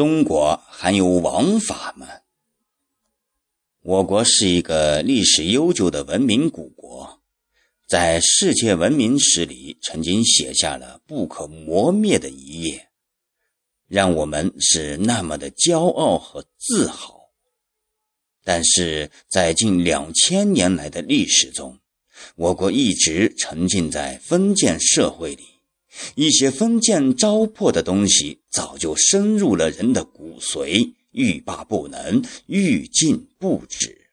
中国还有王法吗？我国是一个历史悠久的文明古国，在世界文明史里曾经写下了不可磨灭的一页，让我们是那么的骄傲和自豪。但是在近两千年来的历史中，我国一直沉浸在封建社会里。一些封建糟粕的东西早就深入了人的骨髓，欲罢不能，欲禁不止。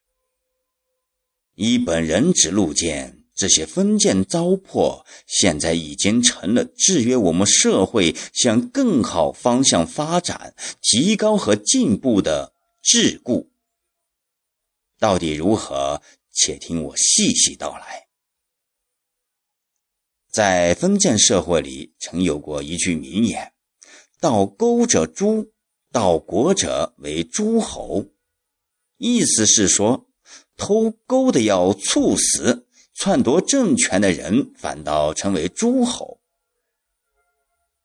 以本人之路见，这些封建糟粕现在已经成了制约我们社会向更好方向发展、提高和进步的桎梏。到底如何？且听我细细道来。在封建社会里，曾有过一句名言：“盗钩者诛，盗国者为诸侯。”意思是说，偷钩的要处死，篡夺政权的人反倒成为诸侯。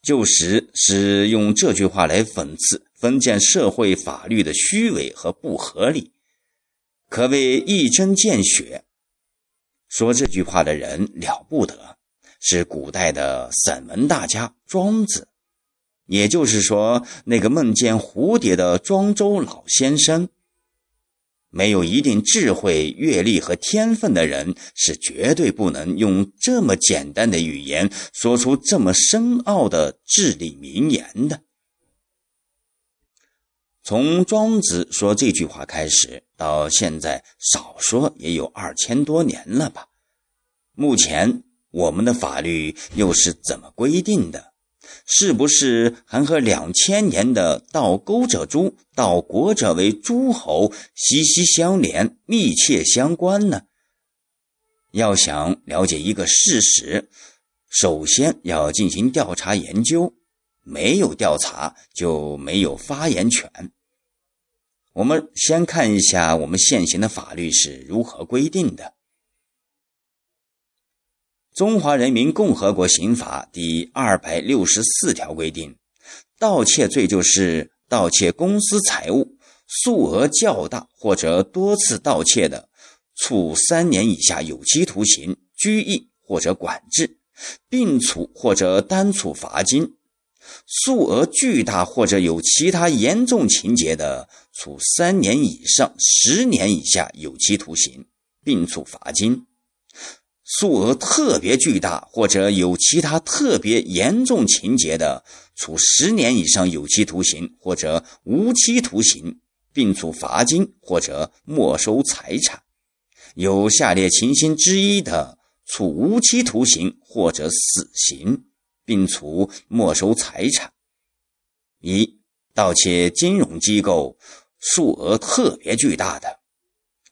旧时是用这句话来讽刺封建社会法律的虚伪和不合理，可谓一针见血。说这句话的人了不得。是古代的散文大家庄子，也就是说，那个梦见蝴蝶的庄周老先生。没有一定智慧、阅历和天分的人，是绝对不能用这么简单的语言说出这么深奥的至理名言的。从庄子说这句话开始，到现在，少说也有二千多年了吧？目前。我们的法律又是怎么规定的？是不是还和两千年的“盗钩者诛，盗国者为诸侯”息息相连、密切相关呢？要想了解一个事实，首先要进行调查研究，没有调查就没有发言权。我们先看一下我们现行的法律是如何规定的。中华人民共和国刑法第二百六十四条规定，盗窃罪就是盗窃公私财物，数额较大或者多次盗窃的，处三年以下有期徒刑、拘役或者管制，并处或者单处罚金；数额巨大或者有其他严重情节的，处三年以上十年以下有期徒刑，并处罚金。数额特别巨大或者有其他特别严重情节的，处十年以上有期徒刑或者无期徒刑，并处罚金或者没收财产；有下列情形之一的，处无期徒刑或者死刑，并处没收财产：一、盗窃金融机构，数额特别巨大的；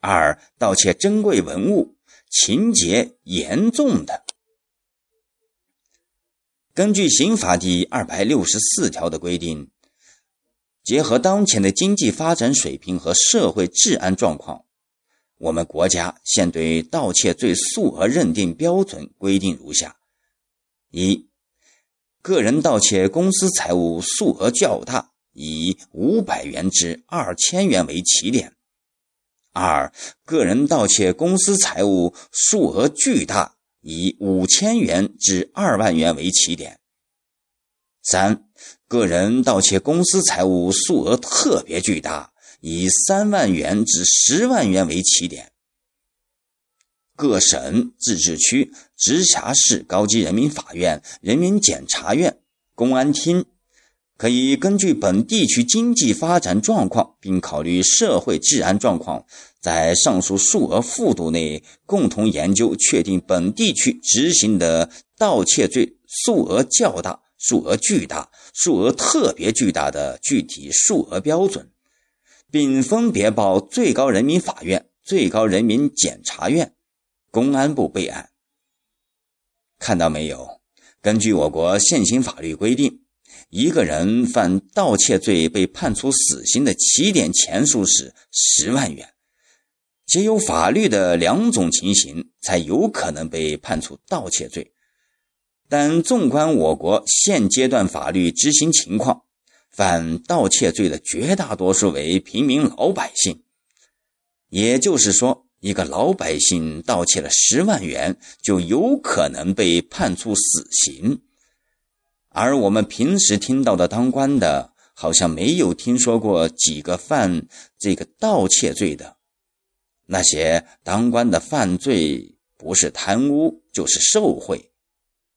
二、盗窃珍贵文物。情节严重的，根据刑法第二百六十四条的规定，结合当前的经济发展水平和社会治安状况，我们国家现对盗窃罪数额认定标准规定如下：一、个人盗窃公私财物数额较大，以五百元至二千元为起点。二、个人盗窃公私财物数额巨大，以五千元至二万元为起点。三、个人盗窃公私财物数额特别巨大，以三万元至十万元为起点。各省、自治区、直辖市高级人民法院、人民检察院、公安厅。可以根据本地区经济发展状况，并考虑社会治安状况，在上述数额幅度内共同研究确定本地区执行的盗窃罪数额较大、数额巨大、数额特别巨大的具体数额标准，并分别报最高人民法院、最高人民检察院、公安部备案。看到没有？根据我国现行法律规定。一个人犯盗窃罪被判处死刑的起点钱数是十万元，皆有法律的两种情形才有可能被判处盗窃罪。但纵观我国现阶段法律执行情况，犯盗窃罪的绝大多数为平民老百姓。也就是说，一个老百姓盗窃了十万元，就有可能被判处死刑。而我们平时听到的当官的，好像没有听说过几个犯这个盗窃罪的。那些当官的犯罪，不是贪污就是受贿。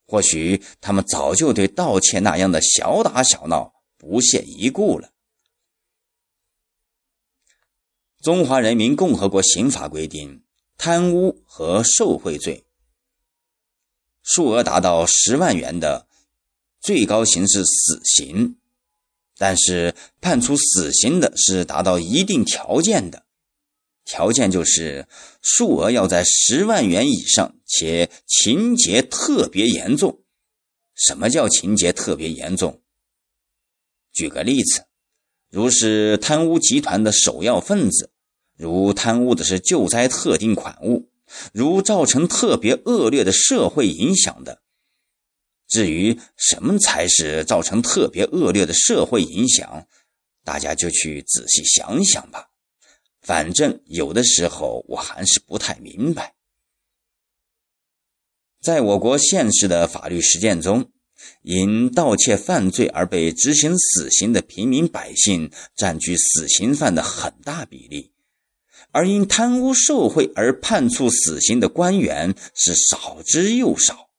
或许他们早就对盗窃那样的小打小闹不屑一顾了。中华人民共和国刑法规定，贪污和受贿罪，数额达到十万元的，最高刑是死刑；但是判处死刑的是达到一定条件的，条件就是数额要在十万元以上，且情节特别严重。什么叫情节特别严重？举个例子，如是贪污集团的首要分子。如贪污的是救灾特定款物，如造成特别恶劣的社会影响的。至于什么才是造成特别恶劣的社会影响，大家就去仔细想想吧。反正有的时候我还是不太明白。在我国现实的法律实践中，因盗窃犯罪而被执行死刑的平民百姓占据死刑犯的很大比例。而因贪污受贿而判处死刑的官员是少之又少，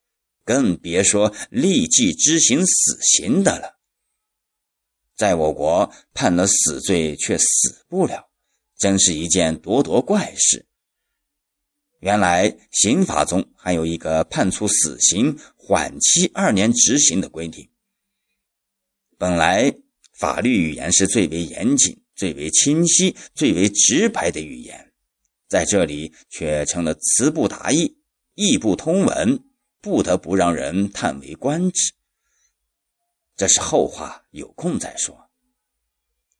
更别说立即执行死刑的了。在我国判了死罪却死不了，真是一件咄咄怪事。原来刑法中还有一个判处死刑缓期二年执行的规定。本来法律语言是最为严谨。最为清晰、最为直白的语言，在这里却成了词不达意、意不通文，不得不让人叹为观止。这是后话，有空再说。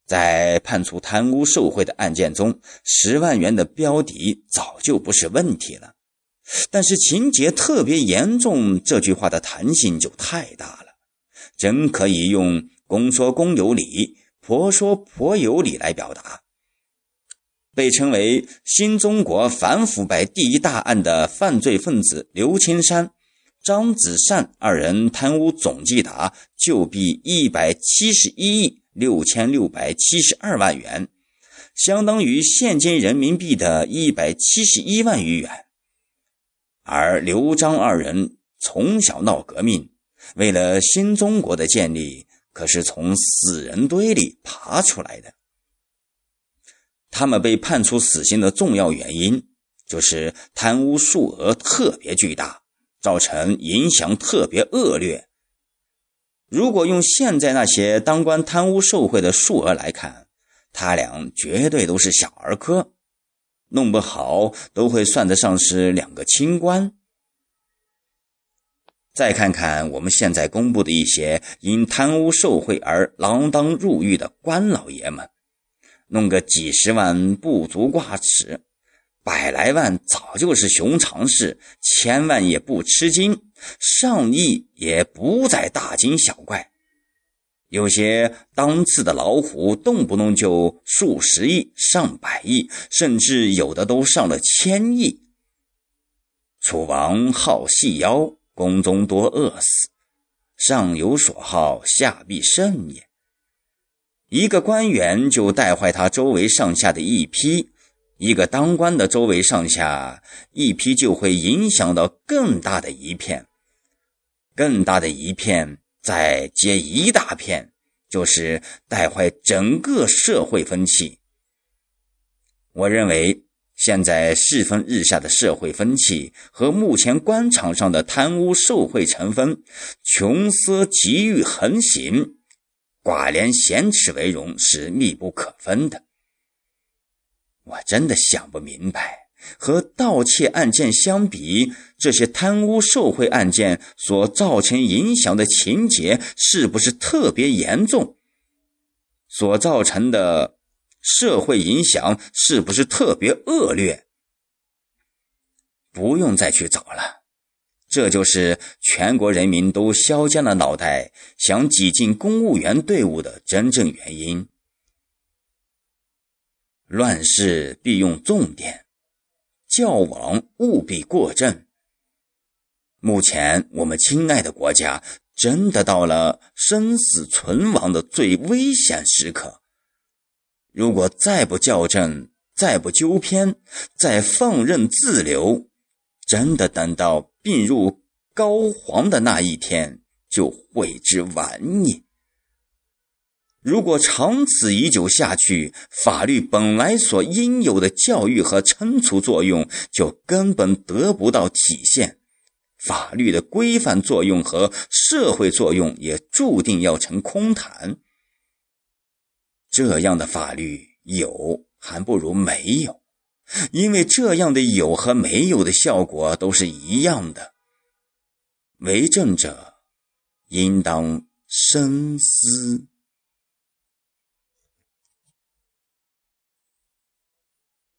在判处贪污受贿的案件中，十万元的标的早就不是问题了，但是情节特别严重这句话的弹性就太大了，真可以用“公说公有理”。婆说婆有理来表达，被称为新中国反腐败第一大案的犯罪分子刘青山、张子善二人贪污总计达旧币一百七十一亿六千六百七十二万元，相当于现金人民币的一百七十一万余元。而刘张二人从小闹革命，为了新中国的建立。可是从死人堆里爬出来的。他们被判处死刑的重要原因，就是贪污数额特别巨大，造成影响特别恶劣。如果用现在那些当官贪污受贿的数额来看，他俩绝对都是小儿科，弄不好都会算得上是两个清官。再看看我们现在公布的一些因贪污受贿而锒铛入狱的官老爷们，弄个几十万不足挂齿，百来万早就是寻常事，千万也不吃惊，上亿也不再大惊小怪。有些当次的老虎，动不动就数十亿、上百亿，甚至有的都上了千亿。楚王好细腰。宫中多饿死，上有所好，下必甚也。一个官员就带坏他周围上下的一批，一个当官的周围上下一批就会影响到更大的一片，更大的一片再接一大片，就是带坏整个社会风气。我认为。现在世风日下的社会风气和目前官场上的贪污受贿成风、穷奢极欲横行、寡廉鲜耻为荣是密不可分的。我真的想不明白，和盗窃案件相比，这些贪污受贿案件所造成影响的情节是不是特别严重？所造成的。社会影响是不是特别恶劣？不用再去找了，这就是全国人民都削尖了脑袋想挤进公务员队伍的真正原因。乱世必用重典，教王务必过正。目前我们亲爱的国家真的到了生死存亡的最危险时刻。如果再不校正，再不纠偏，再放任自流，真的等到病入膏肓的那一天，就悔之晚矣。如果长此以久下去，法律本来所应有的教育和惩处作用就根本得不到体现，法律的规范作用和社会作用也注定要成空谈。这样的法律有还不如没有，因为这样的有和没有的效果都是一样的。为政者应当深思。